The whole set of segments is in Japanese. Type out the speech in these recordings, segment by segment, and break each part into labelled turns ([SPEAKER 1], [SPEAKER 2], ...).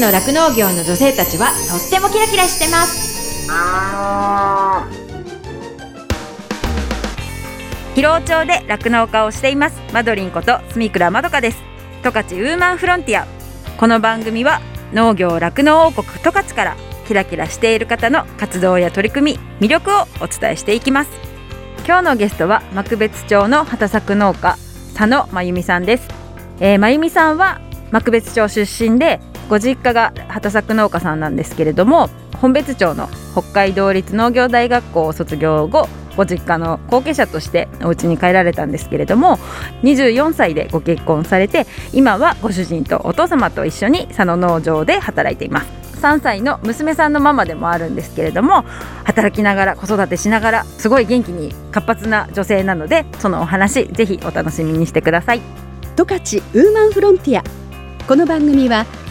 [SPEAKER 1] の酪農業の女性たちはとってもキラキラしてます。
[SPEAKER 2] 広尾町で酪農家をしています。マドリンこと住倉まどかです。十勝ウーマンフロンティア。この番組は農業酪農王国十勝からキラキラしている方の活動や取り組み魅力をお伝えしていきます。今日のゲストは幕別町の畑作農家佐野真由美さんです、えー、真由美さんは幕別町出身でご実家が畑作農家さんなんですけれども本別町の北海道立農業大学校を卒業後ご実家の後継者としてお家に帰られたんですけれども24歳でご結婚されて今はご主人とお父様と一緒に佐野農場で働いています。3歳の娘さんのママでもあるんですけれども働きながら子育てしながらすごい元気に活発な女性なのでそのお話ぜひお楽しみにしてください。
[SPEAKER 3] 十勝ウーマンフロンティア。この番組は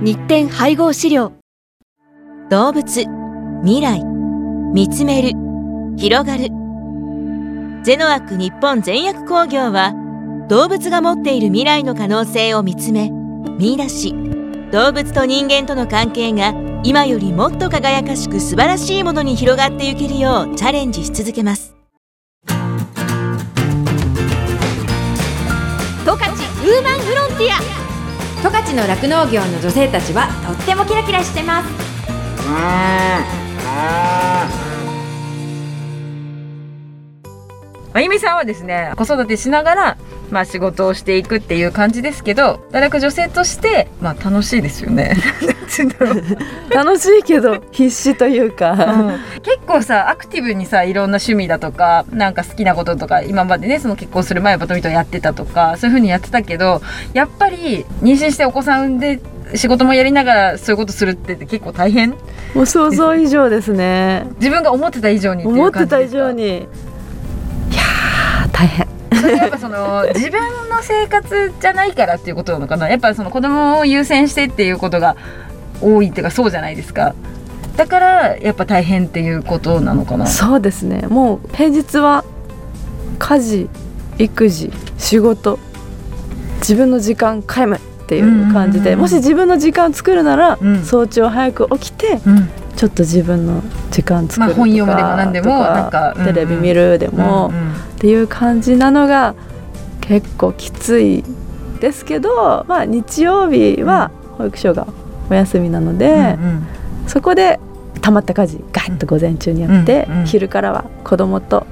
[SPEAKER 4] 日展配合資料。
[SPEAKER 5] 動物未来。見つめる。広がる。ゼノアック日本全薬工業は動物が持っている未来の可能性を見つめ見出し。動物と人間との関係が今よりもっと輝かしく素晴らしいものに広がっていけるようチャレンジし続けます。
[SPEAKER 4] 十勝ウーマンフロンティア。
[SPEAKER 1] 十勝の酪農業の女性たちはとってもキラキラしてます。
[SPEAKER 2] まゆみさんはですね子育てしながらまあ仕事をしていくっていう感じですけど働く女性としてまあ楽しいですよね。
[SPEAKER 6] 楽しいけど必死というか、
[SPEAKER 2] うん、結構さアクティブにさいろんな趣味だとかなんか好きなこととか今までねその結婚する前はバドミントンやってたとかそういうふうにやってたけどやっぱり妊娠してお子さん産んで仕事もやりながらそういうことするって結構大変。
[SPEAKER 6] もう想像以上ですね。
[SPEAKER 2] 自分が思ってた以上に
[SPEAKER 6] 思ってた以上に
[SPEAKER 2] やっぱその自分の生活じゃないからっていうことなのかな。やっぱその子供を優先してっていうことが多いっていうかそうじゃないですか。だからやっぱ大変っていうことなのかな。
[SPEAKER 6] そうですね。もう平日は家事育児仕事自分の時間皆無っていう感じで、もし自分の時間を作るなら、うん、早朝早く起きて、うん、ちょっと自分の時間作るとか、まあ、本読むでも何でもなんか、テレビ見るでも、っていう感じなのが結構きついですけど、まあ、日曜日は保育所がお休みなので、そこでたまった家事ガッと午前中にやって、昼からは子供と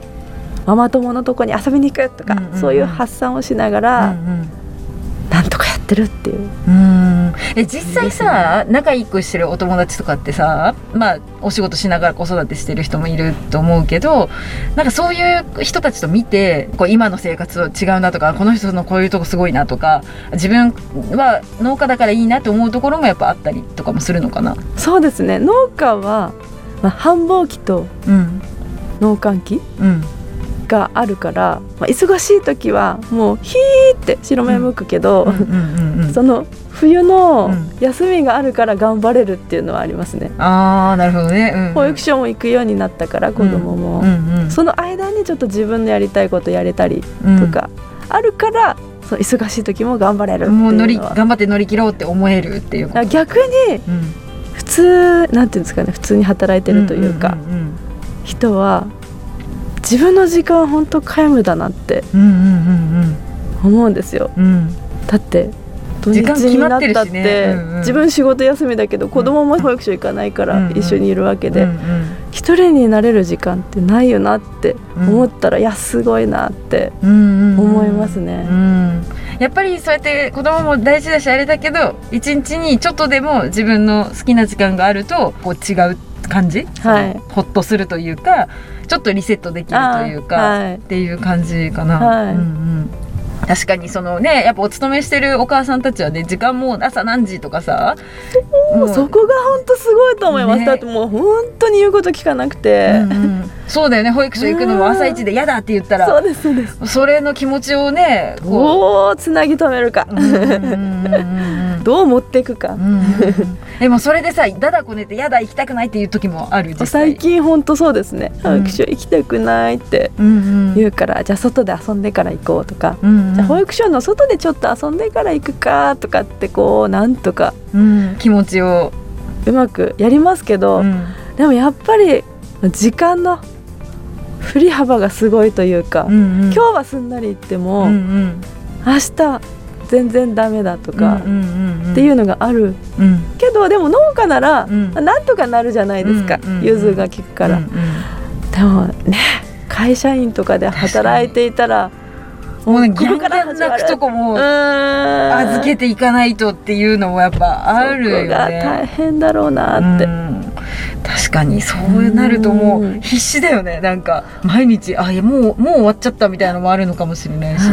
[SPEAKER 6] ママ友のとこに遊びに行くとか、そういう発散をしながら、ってるっていう。
[SPEAKER 2] うん。え実際さ、ね、仲良くしてるお友達とかってさまあお仕事しながら子育てしてる人もいると思うけどなんかそういう人たちと見てこう今の生活は違うなとかこの人のこういうとこすごいなとか自分は農家だからいいなって思うところもやっぱあったりとかもするのかな？
[SPEAKER 6] そうですね。農家は、まあ、繁忙期と農閑期、うんがあるから、まあ、忙しい時はもうヒーって白目向くけど、その冬の休みがあるから頑張れるっていうのはありますね。
[SPEAKER 2] うん、あなるほどね、うん
[SPEAKER 6] 保育所も行くようになったから子供も、うんうん、その間にちょっと自分のやりたいことやれたりとかあるから、そう忙しい時も頑張れる
[SPEAKER 2] もう乗り頑張って乗り切ろうって思えるっていう
[SPEAKER 6] 逆に、普通なんていうんですかね普通に働いてるというか、人は自分の時間本当皆無だなって思うんですよ、うん、だって土日になったって、ね。うんうん、自分仕事休みだけど子供も保育所行かないから一緒にいるわけで、うんうん、一人になれる時間ってないよなって思ったら、うん、いやすごいなって思いますね。うん、
[SPEAKER 2] やっぱりそうやって子供も大事だしあれだけど一日にちょっとでも自分の好きな時間があるとこう違う感じ、はい、ほっとするというかちょっとリセットできるというか、はい、っていう感じかな。はい、うんうん。確かにそのねやっぱお勤めしてるお母さんたちはね時間も朝何時とかさ
[SPEAKER 6] もうそこが本当すごいと思います、
[SPEAKER 2] ね。
[SPEAKER 6] だってもう本当に言うこと聞かなくて、
[SPEAKER 2] うんうん。そうだよね。保育所行くのも朝一で嫌だって言った
[SPEAKER 6] そう
[SPEAKER 2] ら
[SPEAKER 6] ですそうです。
[SPEAKER 2] それの気持ちをねこ
[SPEAKER 6] どうつなぎ止めるか、
[SPEAKER 2] ううんうんうんうん
[SPEAKER 6] どう持っていくか、
[SPEAKER 2] うん。でもそれでさだだこねて嫌だ行きたくないっていう時もある
[SPEAKER 6] 最近本当そうですね、保育所行きたくないって。
[SPEAKER 2] うんうん。
[SPEAKER 6] 言うから、じゃあ外で遊んでから行こうとか、
[SPEAKER 2] うんうん。
[SPEAKER 6] じゃあ保育所の外でちょっと遊んでから行くかとかってこうなんとか。
[SPEAKER 2] うん。気持ちを、
[SPEAKER 6] うまくやりますけど、
[SPEAKER 2] うん。
[SPEAKER 6] でもやっぱり時間の振り幅がすごいというか、
[SPEAKER 2] うんうん。
[SPEAKER 6] 今日はすんなり行っても、
[SPEAKER 2] うんうん。
[SPEAKER 6] 明日全然ダメだとか、
[SPEAKER 2] うんうんうん
[SPEAKER 6] っていうのがある。
[SPEAKER 2] うん
[SPEAKER 6] けどでも農家なら、
[SPEAKER 2] うん。
[SPEAKER 6] なんとかなるじゃないですか、
[SPEAKER 2] うんうんうん。
[SPEAKER 6] 融通が利くから、
[SPEAKER 2] うんうん。
[SPEAKER 6] でもね会社員とかで働いていたら
[SPEAKER 2] もうね
[SPEAKER 6] ここから
[SPEAKER 2] ャン泣くとこも
[SPEAKER 6] 預
[SPEAKER 2] 預けていかないとっていうのもやっぱあるよ
[SPEAKER 6] そこが大
[SPEAKER 2] ね。
[SPEAKER 6] 変だろうなって、
[SPEAKER 2] うん。確かにそうなるとも
[SPEAKER 6] う
[SPEAKER 2] うん。必死だよね。なんか毎日あいやもうもう終わっちゃったみたいなのもあるのかもしれないし、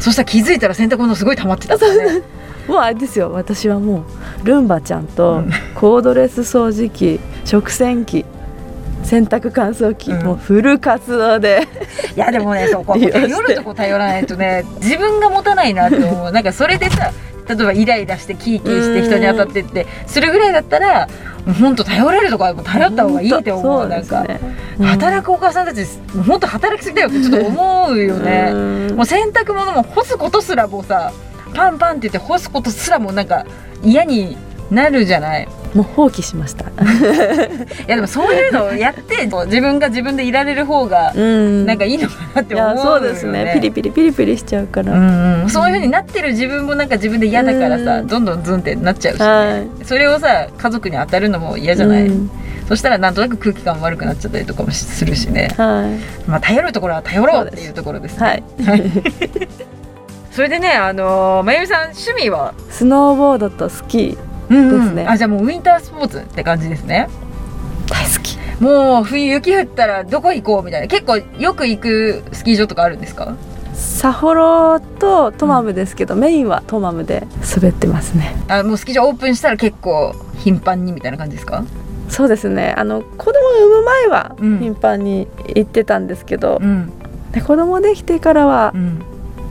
[SPEAKER 2] そしたら気づいたら洗濯物すごい溜まってたからね
[SPEAKER 6] もうあれですよ。私はもうルンバちゃんと
[SPEAKER 2] うん。
[SPEAKER 6] コードレス掃除機食洗機洗濯乾燥機、
[SPEAKER 2] うん。
[SPEAKER 6] もうフル活動で。
[SPEAKER 2] いやでもねそこ
[SPEAKER 6] 利用して。
[SPEAKER 2] 頼るとこ頼らないとね自分が持たないなって思う。なんかそれでさ例えばイライラしてキーキーして人に当たってってするぐらいだったらもう本当頼れるとこはもう頼った方がいいって思う。
[SPEAKER 6] そう
[SPEAKER 2] なんか、
[SPEAKER 6] ですね。
[SPEAKER 2] 働くお母さんたち本当働きすぎだよってちょっと思うよね。
[SPEAKER 6] うん。
[SPEAKER 2] もう洗濯物も干すことすらもうさパンパンって言って干すことすらもなんか嫌になるじゃない？
[SPEAKER 6] もう放棄しました。
[SPEAKER 2] いやでもそういうのをやって自分が自分でいられる方が
[SPEAKER 6] うん。
[SPEAKER 2] なんかいいのかなって
[SPEAKER 6] い
[SPEAKER 2] 思うよ、ね。
[SPEAKER 6] やそうですね。ピリピリピリピリしちゃうから、
[SPEAKER 2] うんうん、そういう風になってる自分もなんか自分で嫌だからさ、
[SPEAKER 6] うん。
[SPEAKER 2] どんどんズンってなっちゃうし、ね。
[SPEAKER 6] は
[SPEAKER 2] それをさ家族に当たるのも嫌じゃない、
[SPEAKER 6] うん。
[SPEAKER 2] そしたらなんとなく空気感悪くなっちゃったりとかもするしね、
[SPEAKER 6] はい。
[SPEAKER 2] まあ、頼るところは頼ろうっていうところですね。
[SPEAKER 6] はい
[SPEAKER 2] それでねあのーまゆみさん趣味は？
[SPEAKER 6] スノーボードとスキー
[SPEAKER 2] うん
[SPEAKER 6] ですね。
[SPEAKER 2] あじゃあもうウィンタースポーツって感じですね。
[SPEAKER 6] 大好き。
[SPEAKER 2] もう冬雪降ったらどこ行こうみたいな。結構よく行くスキー場とかあるんですか？
[SPEAKER 6] サホロとトマムですけど、メインはトマムで滑ってますね。
[SPEAKER 2] あもうスキー場オープンしたら結構頻繁にみたいな感じですか？
[SPEAKER 6] そうですね。あの子供産む前は
[SPEAKER 2] うん。
[SPEAKER 6] 頻繁に行ってたんですけど、
[SPEAKER 2] ん。
[SPEAKER 6] で子供できてからは
[SPEAKER 2] うん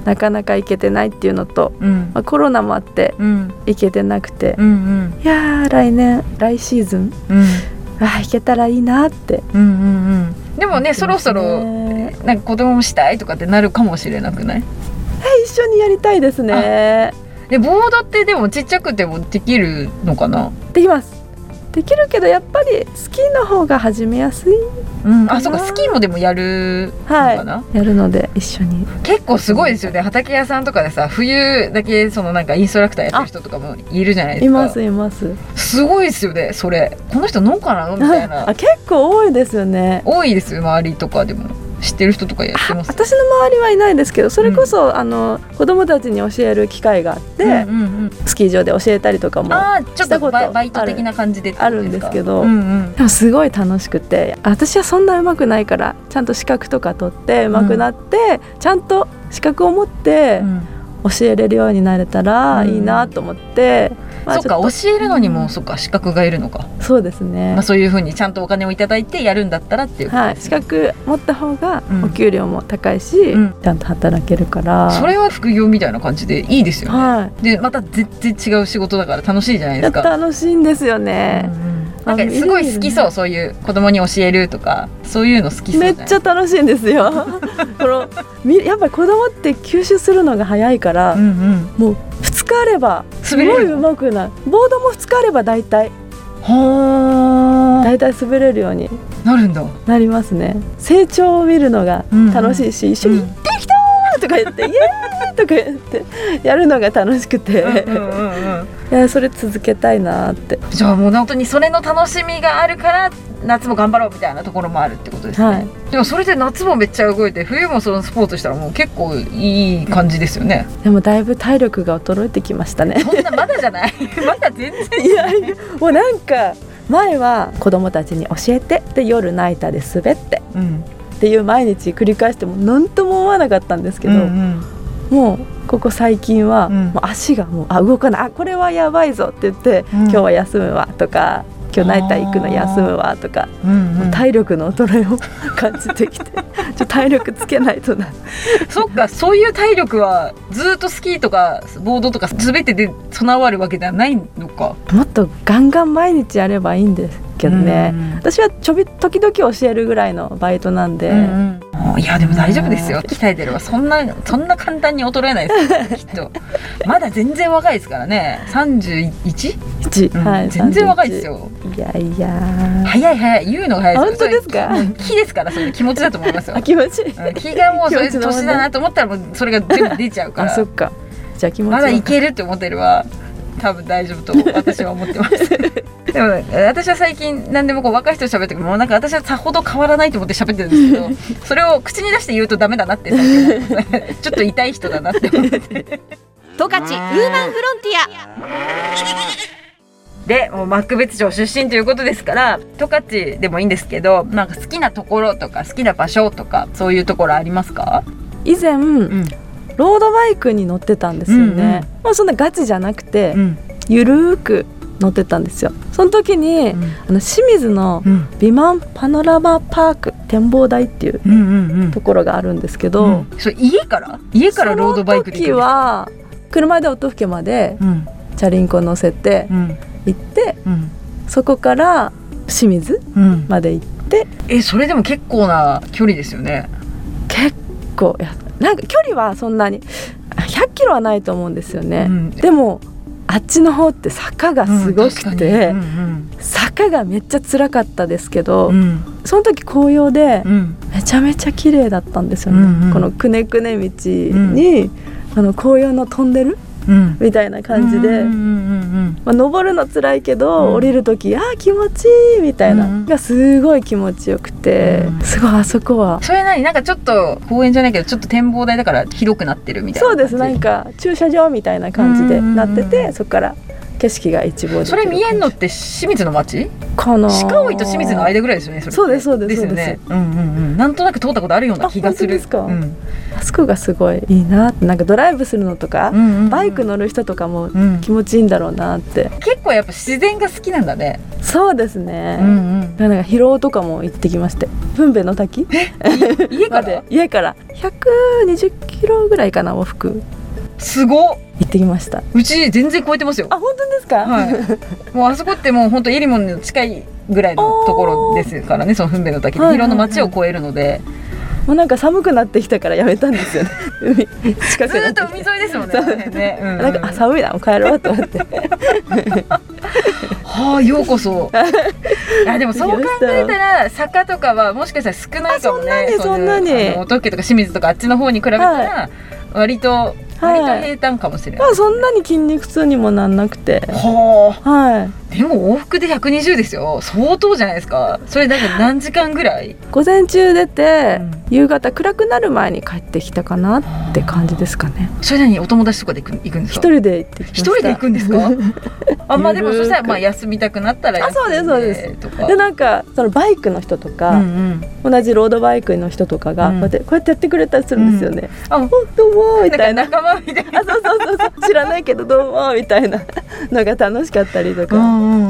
[SPEAKER 6] なかなか行けてないっていうのと、
[SPEAKER 2] うん。
[SPEAKER 6] まあ、コロナもあって
[SPEAKER 2] うん。
[SPEAKER 6] 行けてなくて、
[SPEAKER 2] うんうん。
[SPEAKER 6] いやー来年来シーズン
[SPEAKER 2] うん。
[SPEAKER 6] あー行けたらいいなって。
[SPEAKER 2] うんうんうん。でもねそろそろ
[SPEAKER 6] ね
[SPEAKER 2] なんか子供もしたいとかってなるかもしれなくない？
[SPEAKER 6] え一緒にやりたいですね。
[SPEAKER 2] でボードってでもちっちゃくてもできるのかな？
[SPEAKER 6] できますできるけどやっぱりスキーの方が始めやすい。
[SPEAKER 2] うん、
[SPEAKER 6] かな。
[SPEAKER 2] あそうかスキーもでもやるのかな、
[SPEAKER 6] はい。やるので一緒に。
[SPEAKER 2] 結構すごいですよね。畑屋さんとかでさ冬だけそのなんかインストラクターやってる人とかもいるじゃないですか。
[SPEAKER 6] いますいます。
[SPEAKER 2] すごいですよねそれ。この人農家なの？みたいな。
[SPEAKER 6] あ結構多いですよね。
[SPEAKER 2] 多いですよ周りとかでも知ってる人とかやってます？
[SPEAKER 6] 私の周りはいないですけどそれこそ、あの子供たちに教える機会があって、
[SPEAKER 2] うんうんうん。
[SPEAKER 6] スキー場で教えたりとかも
[SPEAKER 2] ああちょっ
[SPEAKER 6] したこと
[SPEAKER 2] とバイト的な感じで
[SPEAKER 6] あるんですけど
[SPEAKER 2] うんうん。
[SPEAKER 6] でもすごい楽しくて私はそんな上手くないからちゃんと資格とか取って上手くなって、ちゃんと資格を持って
[SPEAKER 2] うん
[SPEAKER 6] 教えれるようになれたら
[SPEAKER 2] うん。
[SPEAKER 6] いいなと思って、まあ
[SPEAKER 2] そっか教えるのにもそっか資格がいるのか、
[SPEAKER 6] とそうですね、
[SPEAKER 2] まあ、そういうふうにちゃんとお金をいただいてやるんだったらっていう。こと
[SPEAKER 6] はい、資格持った方が
[SPEAKER 2] うん。
[SPEAKER 6] お給料も高いし、
[SPEAKER 2] うん。
[SPEAKER 6] ちゃんと働けるから。
[SPEAKER 2] それは副業みたいな感じでいいですよね、
[SPEAKER 6] は
[SPEAKER 2] でまた全然違う仕事だから楽しいじゃない
[SPEAKER 6] い、
[SPEAKER 2] ですか。
[SPEAKER 6] 楽しいんですよ
[SPEAKER 2] うん
[SPEAKER 6] ね、
[SPEAKER 2] うんなんかすごい好きそうそういう子供に教えるとかそういうの好きそう
[SPEAKER 6] めっちゃ楽しいんですよ。このみやっぱり子供って吸収するのが早いから、
[SPEAKER 2] うんうん。
[SPEAKER 6] もう2日あればすごい上手くな。るボードも2日あれば大体。
[SPEAKER 2] は
[SPEAKER 6] 大体滑れるように。
[SPEAKER 2] あなるんだ。
[SPEAKER 6] なりますね。成長を見るのが楽しいし、一緒に「
[SPEAKER 2] うん
[SPEAKER 6] できたー!」とか言って「イエーイ!」とか言ってやるのが楽しくて、いやそれ続けたいなーって。
[SPEAKER 2] じゃあもう本当にそれの楽しみがあるから夏も頑張ろうみたいなところもあるってことですね、
[SPEAKER 6] はい。
[SPEAKER 2] でもそれで夏もめっちゃ動いて冬もそのスポーツしたらもう結構いい感じですよね。
[SPEAKER 6] でもだいぶ体力が衰えてきましたね。
[SPEAKER 2] そんなまだじゃない？まだ全然。
[SPEAKER 6] いやいやもうなんか前は子供たちに教えてで夜ナイターで滑って。
[SPEAKER 2] うん
[SPEAKER 6] っていう毎日繰り返しても何とも思わなかったんですけど、
[SPEAKER 2] うんうん。
[SPEAKER 6] もうここ最近は、
[SPEAKER 2] うん。
[SPEAKER 6] もう足がもうあ動かない。あこれはやばいぞって言って、
[SPEAKER 2] うん。
[SPEAKER 6] 今日は休むわとか今日ナイター行くの休むわとか、
[SPEAKER 2] うんうん。
[SPEAKER 6] 体力の衰えを感じてきて ちょ体力つけないとな。
[SPEAKER 2] そっかそういう体力はずっとスキーとかボードとか全てで備わるわけではないのか。
[SPEAKER 6] もっとガンガン毎日やればいいんですけどね、
[SPEAKER 2] うん。
[SPEAKER 6] 私はちょび時々教えるぐらいのバイトなんで、
[SPEAKER 2] うんうん、いやでも大丈夫ですよ。鍛えてればそんなそんな簡単に衰えないです。よ きっと。まだ全然若いですからね。31?
[SPEAKER 6] 一？
[SPEAKER 2] うん。
[SPEAKER 6] はい、
[SPEAKER 2] 全然若いですよ。
[SPEAKER 6] 31いやいや。
[SPEAKER 2] 早い早い。言うのが早い
[SPEAKER 6] 本当ですか？
[SPEAKER 2] 気ですからそれ気持ちだと思いますよ。
[SPEAKER 6] あ気持ち？いい
[SPEAKER 2] うん。気がもうそれ年だなと思ったらもうそれが全部出ちゃうか
[SPEAKER 6] あ
[SPEAKER 2] ら
[SPEAKER 6] そっか。じゃあ気持ち
[SPEAKER 2] まだい
[SPEAKER 6] い
[SPEAKER 2] けるって思ってれば多分大丈夫と私は思ってます でも私は最近何でもこう若い人と喋ってもなんか私はさほど変わらないと思って喋ってるんですけどそれを口に出して言うとダメだなってちょっと痛い人だなって思って。
[SPEAKER 4] 十勝ウーマンフロンティア。
[SPEAKER 2] でもう幕別町出身ということですから十勝でもいいんですけどなんか好きなところとか好きな場所とかそういうところありますか？
[SPEAKER 6] 以前、
[SPEAKER 2] ん。
[SPEAKER 6] ロードバイクに乗ってたんですよね、
[SPEAKER 2] うんうん。
[SPEAKER 6] まあそんなガチじゃなくて、
[SPEAKER 2] ん。
[SPEAKER 6] ゆるーく乗ってたんですよ。その時に、
[SPEAKER 2] うん。
[SPEAKER 6] あの清水の
[SPEAKER 2] うん。
[SPEAKER 6] 美満パノラマパーク展望台っていう
[SPEAKER 2] うんうんうん。
[SPEAKER 6] ところがあるんですけど、
[SPEAKER 2] うん。それ家から？家からロードバイクで行く
[SPEAKER 6] 時は車で音更まで
[SPEAKER 2] うん。
[SPEAKER 6] チャリンコ乗せて
[SPEAKER 2] うん。
[SPEAKER 6] 行って
[SPEAKER 2] うん。
[SPEAKER 6] そこから清水
[SPEAKER 2] うん。
[SPEAKER 6] まで行って。
[SPEAKER 2] えそれでも結構な距離ですよね。
[SPEAKER 6] 結構いやなんか距離はそんなに100キロはないと思うんですよね、
[SPEAKER 2] うん。
[SPEAKER 6] でもあっちの方って坂がすごくて、
[SPEAKER 2] うん
[SPEAKER 6] 坂がめっちゃ辛かったですけど、
[SPEAKER 2] うん。
[SPEAKER 6] その時紅葉で
[SPEAKER 2] うん。
[SPEAKER 6] めちゃめちゃ綺麗だったんですよね、
[SPEAKER 2] うんうん。
[SPEAKER 6] このくねくね道に、あの紅葉のトンネル
[SPEAKER 2] うん
[SPEAKER 6] みたいな感じで、登るの辛いけど、
[SPEAKER 2] うん。
[SPEAKER 6] 降りる時あー気持ちいいみたいな、
[SPEAKER 2] うん。
[SPEAKER 6] がすごい気持ちよくて、
[SPEAKER 2] うん。
[SPEAKER 6] すごいあそこは。
[SPEAKER 2] それ何なんかちょっと公園じゃないけどちょっと展望台だから広くなってるみたいな
[SPEAKER 6] そうですなんか駐車場みたいな感じでなってて、
[SPEAKER 2] うん
[SPEAKER 6] そこから景色が一望
[SPEAKER 2] それ見えんのって清水の町
[SPEAKER 6] かな。
[SPEAKER 2] 鹿追と清水の間ぐらいですよねそ
[SPEAKER 6] うですそうです
[SPEAKER 2] ですよね。うんうんうん。なんとなく通ったことあるような気がする。
[SPEAKER 6] ですか？
[SPEAKER 2] うん。
[SPEAKER 6] あそこがすごいいいななんかドライブするのとか、
[SPEAKER 2] うんうんうん。
[SPEAKER 6] バイク乗る人とかも
[SPEAKER 2] うん。
[SPEAKER 6] 気持ちいいんだろうなって、
[SPEAKER 2] 結構やっぱ自然が好きなんだね。
[SPEAKER 6] そうですね、
[SPEAKER 2] ん
[SPEAKER 6] なんか疲労とかも行ってきまして。分娩の滝？
[SPEAKER 2] 家から？
[SPEAKER 6] 家から。120キロぐらいかな往復
[SPEAKER 2] すごっ。
[SPEAKER 6] 行ってきました。
[SPEAKER 2] うち全然超えてますよ。
[SPEAKER 6] あ本当ですか、
[SPEAKER 2] はい、もうあそこってもう本当エリモンの近いぐらいのところですからねその糞便の滝で。
[SPEAKER 6] はいはい
[SPEAKER 2] 広野町を越えるので、
[SPEAKER 6] もうなんか寒くなってきたからやめたんですよね。海近く
[SPEAKER 2] ずーっと海沿いですもんねね、うんうん。
[SPEAKER 6] なんかあ寒いなもう帰ろうと思って。
[SPEAKER 2] はあようこそ。あでもそう考えたら坂とかはもしかしたら少ないかもね。
[SPEAKER 6] あそんなに
[SPEAKER 2] そ
[SPEAKER 6] んなに。
[SPEAKER 2] 音更とか清水とかあっちの方に比べたら、割と割と平坦かもしれない、
[SPEAKER 6] まあそんなに筋肉痛にもなんなくて。
[SPEAKER 2] は
[SPEAKER 6] はい。
[SPEAKER 2] あでも往復で120ですよ。相当じゃないですか。それだけ 何時間ぐらい？
[SPEAKER 6] 午前中出て、
[SPEAKER 2] うん。
[SPEAKER 6] 夕方暗くなる前に帰ってきたかなって感じですかね。
[SPEAKER 2] それなにお友達とかで行く行くんです
[SPEAKER 6] 一
[SPEAKER 2] か
[SPEAKER 6] 人で行ってきました。
[SPEAKER 2] 一人で行くんですか？あまあでもそしたらまあ休みたくなったら
[SPEAKER 6] あそうですそうです。
[SPEAKER 2] とか。
[SPEAKER 6] でなんかそのバイクの人とか、
[SPEAKER 2] うんうん、
[SPEAKER 6] 同じロードバイクの人とかが
[SPEAKER 2] うん。
[SPEAKER 6] こうやって、こうやってやってくれたりするんですよね、
[SPEAKER 2] あ
[SPEAKER 6] 本当もうみたいな。
[SPEAKER 2] 仲間みたいな。
[SPEAKER 6] あ そうそうそうそう。知らないけどどうもみたいなのが楽しかったりとか、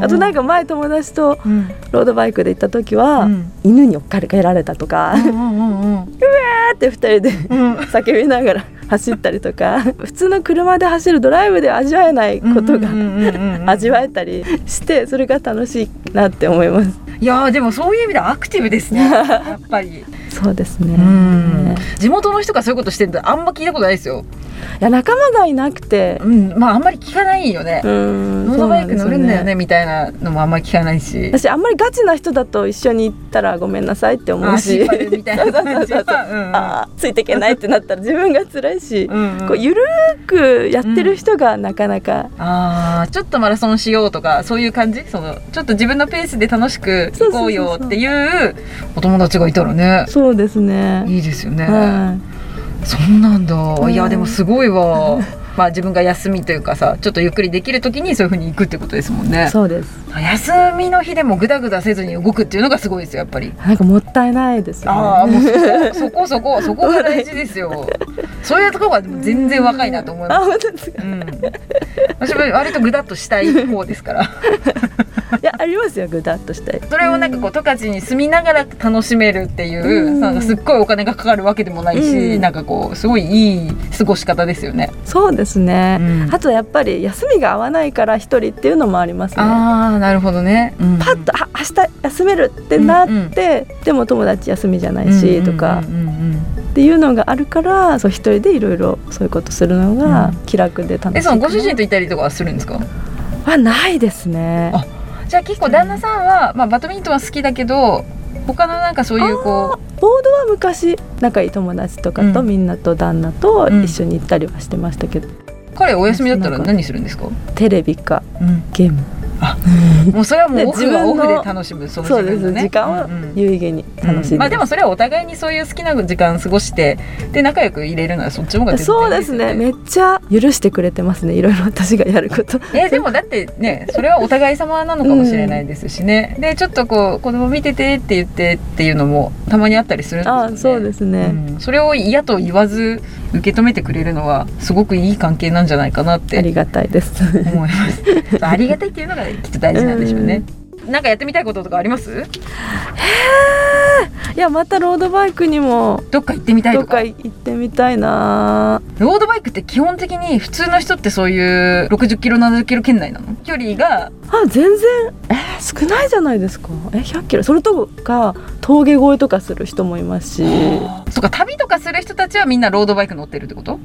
[SPEAKER 6] あとなん
[SPEAKER 2] か、
[SPEAKER 6] か前友達と
[SPEAKER 2] うん。
[SPEAKER 6] ロードバイクで行った時は、
[SPEAKER 2] うん。
[SPEAKER 6] 犬に追っかけられたとか、
[SPEAKER 2] うんうんうんうん。
[SPEAKER 6] ーって二人で
[SPEAKER 2] うん。
[SPEAKER 6] 叫びながら走ったりとか。普通の車で走るドライブで味わえないことが
[SPEAKER 2] うんうんうんうんうん。
[SPEAKER 6] 味わえたりしてそれが楽しいなって思います。
[SPEAKER 2] いやーでもそういう意味ではアクティブですね。やっぱり。
[SPEAKER 6] そうですね。
[SPEAKER 2] うん地元の人がそういうことしてるのあんま聞いたことないですよ。
[SPEAKER 6] いや仲間がいなくて。
[SPEAKER 2] うん。まああんまり聞かないよね。
[SPEAKER 6] うん。
[SPEAKER 2] ロードバイク乗るんだよ
[SPEAKER 6] そうなんです
[SPEAKER 2] ね。みたいなのもあんまり聞かないし。
[SPEAKER 6] 私あんまりガチな人だと一緒に行ったらごめんなさいって思うし。
[SPEAKER 2] あ
[SPEAKER 6] あーついていけないってなったら自分が辛いし、
[SPEAKER 2] うんうん
[SPEAKER 6] こうゆるーくやってる人がなかなか、
[SPEAKER 2] あーちょっとマラソンしようとかそういう感じ？そのちょっと自分のペースで楽しく行こうよっていう。お友達がいたらね。
[SPEAKER 6] そうですね。
[SPEAKER 2] いいですよね、
[SPEAKER 6] は
[SPEAKER 2] そうなんだ、
[SPEAKER 6] い
[SPEAKER 2] いやでもすごいわ。まあ自分が休みというかさちょっとゆっくりできる時にそういう風に行くってことですもんね。
[SPEAKER 6] そうです
[SPEAKER 2] 休みの日でもグダグダせずに動くっていうのがすごいですよやっぱり。
[SPEAKER 6] なんかもったいないですよね。
[SPEAKER 2] ああもうそこそこそこが大事ですよ。そういうところがでも全然若いなと思います。うん、私も割とグダッとしたい方ですから。
[SPEAKER 6] いやありますよぐだっとしたい。
[SPEAKER 2] それをなんかこう十勝に住みながら楽しめるっていう、なんかすっごいお金がかかるわけでもないし、
[SPEAKER 6] うん。
[SPEAKER 2] なんかこうすごいいい過ごし方ですよね。
[SPEAKER 6] そうですね、
[SPEAKER 2] うん。
[SPEAKER 6] あとやっぱり休みが合わないから一人っていうのもありますね。
[SPEAKER 2] ああなるほどね。うん。
[SPEAKER 6] パッとあ明日休めるってなって、でも友達休みじゃないし、とか
[SPEAKER 2] うんうんうんうん。
[SPEAKER 6] っていうのがあるからそう一人でいろいろそういうことするのが気楽で楽しい
[SPEAKER 2] えそのご主人
[SPEAKER 6] と
[SPEAKER 2] と行ったりとかはするんですか？
[SPEAKER 6] はないですね。
[SPEAKER 2] あじゃあ結構旦那さんは、まあ、バドミントンは好きだけど他のなんかそういうこ
[SPEAKER 6] ボードは昔仲いい友達とかと、
[SPEAKER 2] うん。
[SPEAKER 6] みんなと旦那と
[SPEAKER 2] うん。
[SPEAKER 6] 一緒に行ったりはしてましたけど、
[SPEAKER 2] う彼お休みだったら何するんですか、
[SPEAKER 6] テレビかゲーム
[SPEAKER 2] もうそれはもう
[SPEAKER 6] で
[SPEAKER 2] オフはオ
[SPEAKER 6] 自分の
[SPEAKER 2] フで楽しむその
[SPEAKER 6] そうです、時間を
[SPEAKER 2] うんうん。
[SPEAKER 6] 有意義に楽しん。で、
[SPEAKER 2] まあでもそれはお互いにそういう好きな時間過ごしてで仲良く入れるのはそっちの方が全然
[SPEAKER 6] そう
[SPEAKER 2] いい
[SPEAKER 6] ですね。めっちゃ許してくれてますねいろいろ私がやること。
[SPEAKER 2] えでもだってねそれはお互い様なのかもしれないですしね、でちょっとこう子供見ててって言ってっていうのもたまにあったりするんですよね。
[SPEAKER 6] あそうですね、
[SPEAKER 2] うん。それを嫌と言わず受け止めてくれるのはすごくいい関係なんじゃないかなって。
[SPEAKER 6] ありがたいです。
[SPEAKER 2] 思います。ありがたいっていうのがきっと大事なんでしょうね、なんかやってみたいこととかあります？
[SPEAKER 6] いやまたロードバイクにも
[SPEAKER 2] どっか行ってみたい
[SPEAKER 6] どっ
[SPEAKER 2] とか
[SPEAKER 6] か行ってみたいな。
[SPEAKER 2] ロードバイクって基本的に普通の人ってそういう60キロ70キロ圏内なの？距離が
[SPEAKER 6] あ全然。えー少ないじゃないですか。え100キロ。それとか峠越えとかする人もいますし。
[SPEAKER 2] とか旅とかする人たちはみんなロードバイク乗ってるってこと、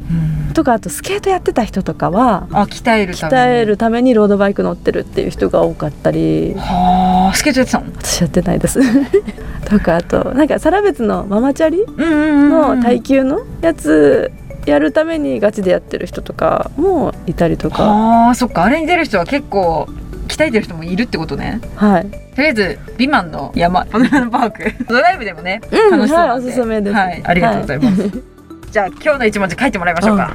[SPEAKER 6] とかあとスケートやってた人とかは
[SPEAKER 2] あ鍛えるために。
[SPEAKER 6] 鍛えるためにロードバイク乗ってるっていう人が多かったり。
[SPEAKER 2] はあ。スケートやってたの？
[SPEAKER 6] 私やってないです。とかあとなんかサラベツのママチャリ
[SPEAKER 2] うんうん
[SPEAKER 6] の耐久のやつやるためにガチでやってる人とかもいたりとか
[SPEAKER 2] はあそっかあれに出る人は結構鍛えてる人もいるってことね。
[SPEAKER 6] はい、
[SPEAKER 2] とりあえずビマンの山パノラマパーク。ドライブでもね、
[SPEAKER 6] うん
[SPEAKER 2] 楽しそうなんで、
[SPEAKER 6] はいおすすめです。
[SPEAKER 2] はいありがとうございます、じゃあ今日の一文字書いてもらいましょうか、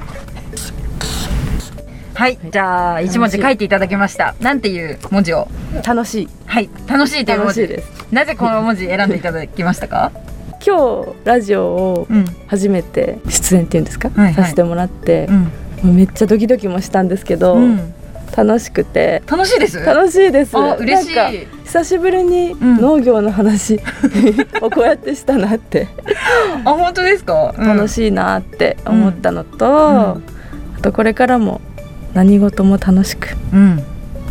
[SPEAKER 2] はい、じゃあ一文字書いていただきました。なんていう文字を？
[SPEAKER 6] 楽しい。
[SPEAKER 2] はい楽しいという文字。
[SPEAKER 6] です。
[SPEAKER 2] なぜこの文字選んでいただきましたか？
[SPEAKER 6] 今日ラジオを
[SPEAKER 2] うん。
[SPEAKER 6] 初めて出演っていうんですか、
[SPEAKER 2] はいはい。
[SPEAKER 6] させてもらって
[SPEAKER 2] う、ん、
[SPEAKER 6] めっちゃドキドキもしたんですけど、
[SPEAKER 2] うん、
[SPEAKER 6] 楽しくて。
[SPEAKER 2] 楽しいです？
[SPEAKER 6] 楽しいです。
[SPEAKER 2] あ嬉しい。
[SPEAKER 6] 久しぶりに
[SPEAKER 2] ん。
[SPEAKER 6] 農業の話 をこうやってしたなって、
[SPEAKER 2] あ本当ですか、い
[SPEAKER 6] 楽しいなって思ったのと、
[SPEAKER 2] ん。
[SPEAKER 6] あとこれからも何事も楽しく
[SPEAKER 2] うん、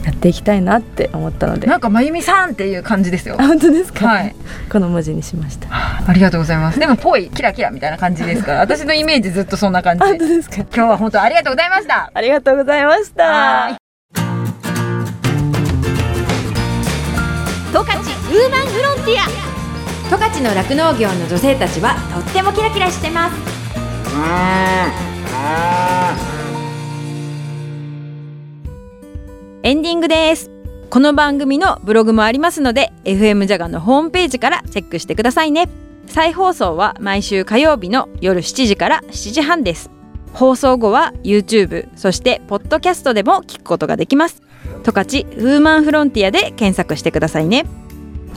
[SPEAKER 6] やっていきたいなって思ったので。
[SPEAKER 2] なんかまゆみさんっていう感じですよ。
[SPEAKER 6] あ本当ですか、
[SPEAKER 2] はい。
[SPEAKER 6] この文字にしました。
[SPEAKER 2] ありがとうございます。でもぽいキラキラみたいな感じですから 私のイメージずっとそんな感じ
[SPEAKER 6] あ本当ですか？
[SPEAKER 2] 今日は本当ありがとうございました。
[SPEAKER 6] ありがとうございました。
[SPEAKER 2] はい。
[SPEAKER 1] 十勝ウーマンフロンティア。十勝の酪農業の女性たちはとってもキラキラしてます
[SPEAKER 2] エンディングです。この番組のブログもありますので FM ジャガのホームページからチェックしてくださいね。再放送は毎週火曜日の夜7時から7時半です。放送後は YouTube そしてポッドキャストでも聞くことができます。十勝ウーマンフロンティアで検索してくださいね。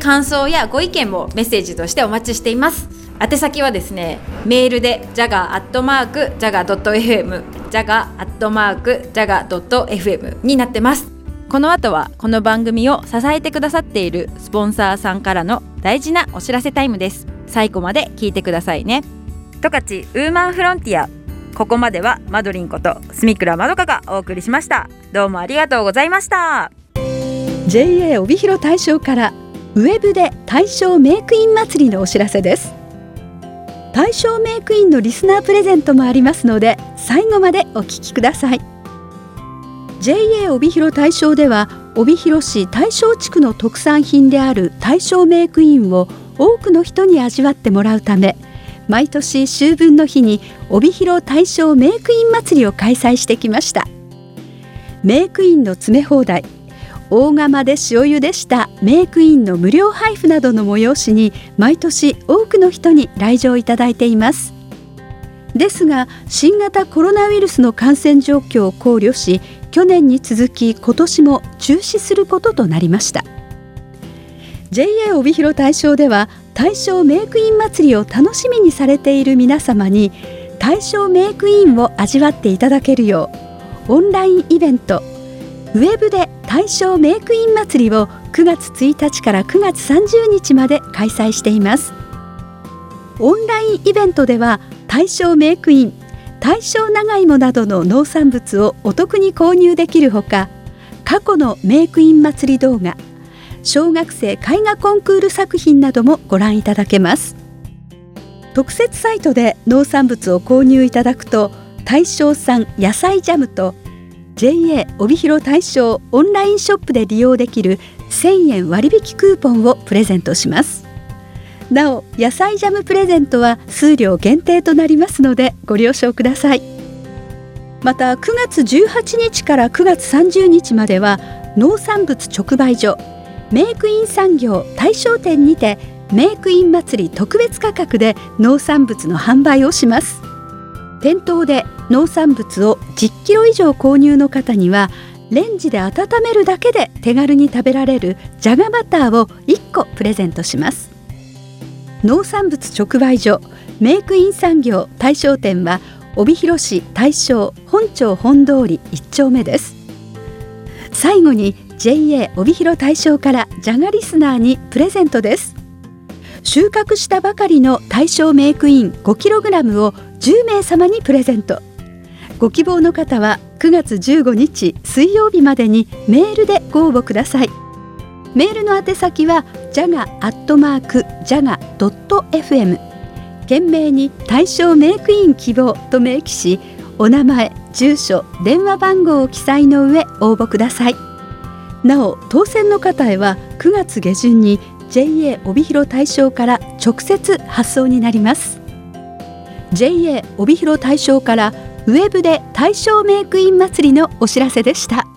[SPEAKER 1] 感想やご意見もメッセージとしてお待ちしています。宛先はですねメールで jaga.jaga.fm jaga.jaga.fm になってます。
[SPEAKER 2] この後はこの番組を支えてくださっているスポンサーさんからの大事なお知らせタイムです。最後まで聞いてくださいね。十勝ウーマンフロンティア。ここまではマドリンこと住倉まどかがお送りしました。どうもありがとうございました。
[SPEAKER 3] JA 帯広大賞からウェブで大賞メイクイン祭りのお知らせです。大賞メイクインのリスナープレゼントもありますので最後までお聞きください JA 帯広大賞では帯広市大賞地区の特産品である大賞メイクインを多くの人に味わってもらうため毎年秋分の日に帯広大賞メイクイン祭りを開催してきました。メイクインの詰め放題大釜で塩茹でしたメイクインの無料配布などの催しに毎年多くの人に来場いただいています。ですが新型コロナウイルスの感染状況を考慮し去年に続き今年も中止することとなりました。JA 帯広大賞では大賞メイクイン祭りを楽しみにされている皆様に大賞メイクインを味わっていただけるようオンラインイベントウェブで大賞メイクイン祭りを9月1日から9月30日まで開催しています。オンラインイベントでは大賞メイクイン大正長芋などの農産物をお得に購入できるほか過去のメイクイン祭り動画小学生絵画コンクール作品などもご覧いただけます。特設サイトで農産物を購入いただくと大正産野菜ジャムと JA 帯広大正オンラインショップで利用できる1000円割引クーポンをプレゼントします。なお野菜ジャムプレゼントは数量限定となりますのでご了承ください。また9月18日から9月30日までは農産物直売所メイクイン産業大商店にてメイクイン祭り特別価格で農産物の販売をします。店頭で農産物を10キロ以上購入の方にはレンジで温めるだけで手軽に食べられるじゃがバターを1個プレゼントします。農産物直売所メイクイン産業大正店は帯広市大正本町本通り1丁目です。最後に JA 帯広大正からジャガリスナーにプレゼントです。収穫したばかりの大正メイクイン 5kg を10名様にプレゼント。ご希望の方は9月15日水曜日までにメールでご応募ください。メールの宛先はジャガアットマークジャガドット FM 懸命に対象メイクイン希望と明記しお名前住所電話番号を記載の上応募ください。なお当選の方へは9月下旬に JA 帯広大正から直接発送になります。JA 帯広大正からウェブで大正メイクイン祭りのお知らせでした。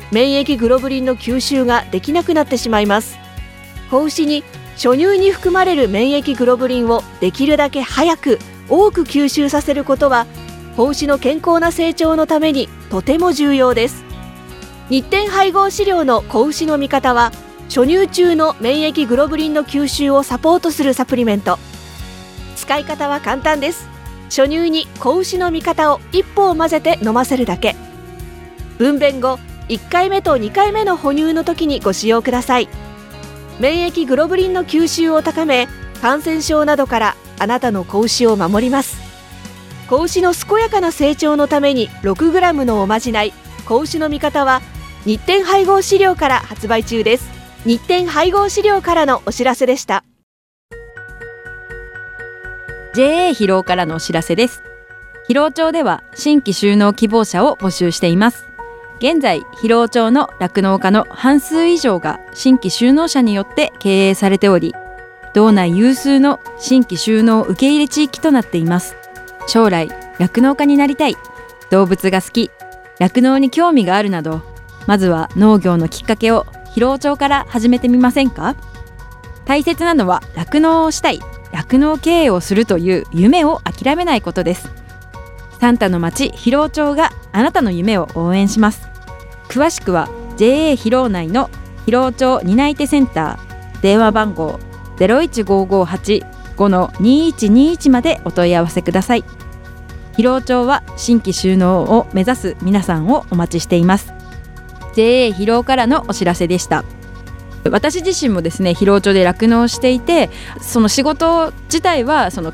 [SPEAKER 4] 免疫グロブリンの吸収ができなくなってしまいます。子牛に初乳に含まれる免疫グロブリンをできるだけ早く多く吸収させることは子牛の健康な成長のためにとても重要です。日展配合飼料の子牛の味方は初乳中の免疫グロブリンの吸収をサポートするサプリメント。使い方は簡単です。初乳に子牛の味方を一歩を混ぜて飲ませるだけ。分娩後1回目と2回目の哺乳の時にご使用ください。免疫グロブリンの吸収を高め感染症などからあなたの子牛を守ります。子牛の健やかな成長のために 6g のおまじない子牛の味方は日展配合飼料から発売中です。日展配合飼料からのお知らせでした。
[SPEAKER 1] JA 疲労からのお知らせです。疲労町では新規収納希望者を募集しています。現在広尾町の酪農家の半数以上が新規就農者によって経営されており道内有数の新規就農受け入れ地域となっています。将来酪農家になりたい。動物が好き。酪農に興味があるなどまずは農業のきっかけを広尾町から始めてみませんか？大切なのは酪農をしたい。酪農経営をするという夢を諦めないことです。サンタの町広尾町があなたの夢を応援します。詳しくは JA 広尾内の広尾町担い手センター電話番号015585-2121までお問い合わせください。広尾町は新規収納を目指す皆さんをお待ちしています。JA 広尾からのお知らせでした。私自身もですね広尾町で酪農していてその仕事自体はその